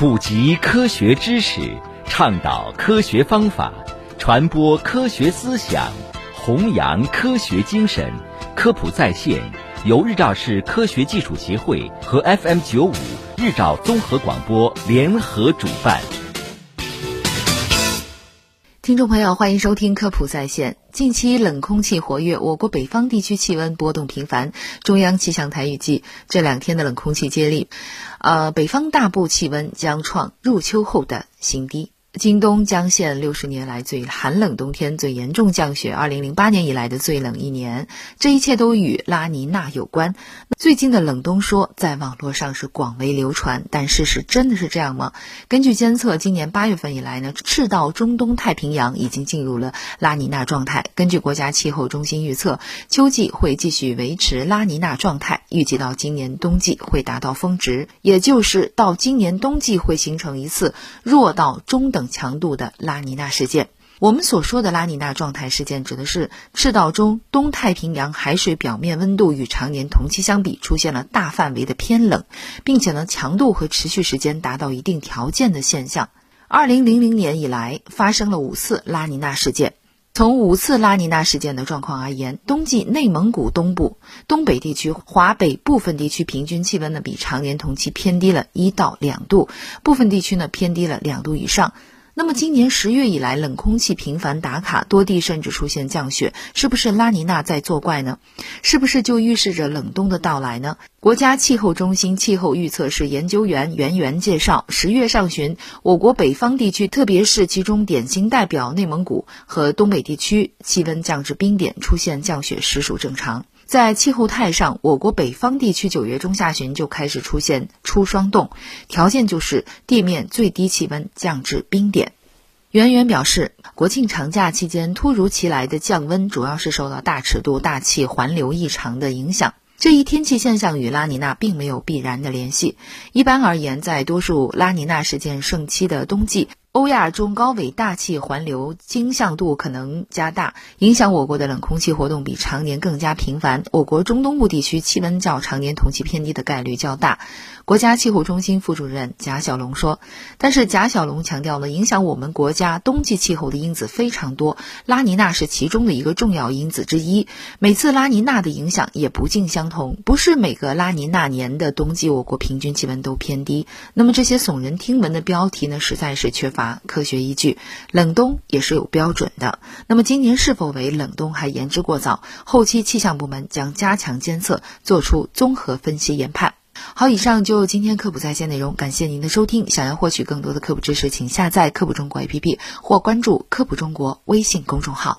普及科学知识，倡导科学方法，传播科学思想，弘扬科学精神。科普在线由日照市科学技术协会和 FM 九五日照综合广播联合主办。听众朋友，欢迎收听科普在线。近期冷空气活跃，我国北方地区气温波动频繁。中央气象台预计，这两天的冷空气接力，呃，北方大部气温将创入秋后的新低。京东将现六十年来最寒冷冬天，最严重降雪，二零零八年以来的最冷一年。这一切都与拉尼娜有关。最近的冷冬说在网络上是广为流传，但事实真的是这样吗？根据监测，今年八月份以来呢，赤道中东太平洋已经进入了拉尼娜状态。根据国家气候中心预测，秋季会继续维持拉尼娜状态，预计到今年冬季会达到峰值，也就是到今年冬季会形成一次弱到中等。等强度的拉尼娜事件，我们所说的拉尼娜状态事件，指的是赤道中东太平洋海水表面温度与常年同期相比出现了大范围的偏冷，并且呢强度和持续时间达到一定条件的现象。二零零零年以来发生了五次拉尼娜事件。从五次拉尼娜事件的状况而言，冬季内蒙古东部、东北地区、华北部分地区平均气温呢比常年同期偏低了一到两度，部分地区呢偏低了两度以上。那么今年十月以来，冷空气频繁打卡，多地甚至出现降雪，是不是拉尼娜在作怪呢？是不是就预示着冷冬的到来呢？国家气候中心气候预测室研究员袁源介绍，十月上旬，我国北方地区，特别是其中典型代表内蒙古和东北地区，气温降至冰点，出现降雪实属正常。在气候态上，我国北方地区九月中下旬就开始出现初霜冻，条件就是地面最低气温降至冰点。袁媛表示，国庆长假期间突如其来的降温，主要是受到大尺度大气环流异常的影响。这一天气现象与拉尼娜并没有必然的联系。一般而言，在多数拉尼娜事件盛期的冬季。欧亚中高纬大气环流经向度可能加大，影响我国的冷空气活动比常年更加频繁。我国中东部地区气温较常年同期偏低的概率较大。国家气候中心副主任贾小龙说：“但是贾小龙强调呢，影响我们国家冬季气候的因子非常多，拉尼娜是其中的一个重要因子之一。每次拉尼娜的影响也不尽相同，不是每个拉尼娜年的冬季我国平均气温都偏低。那么这些耸人听闻的标题呢，实在是缺乏。”科学依据，冷冬也是有标准的。那么今年是否为冷冬还言之过早，后期气象部门将加强监测，做出综合分析研判。好，以上就今天科普在线内容，感谢您的收听。想要获取更多的科普知识，请下载科普中国 APP 或关注科普中国微信公众号。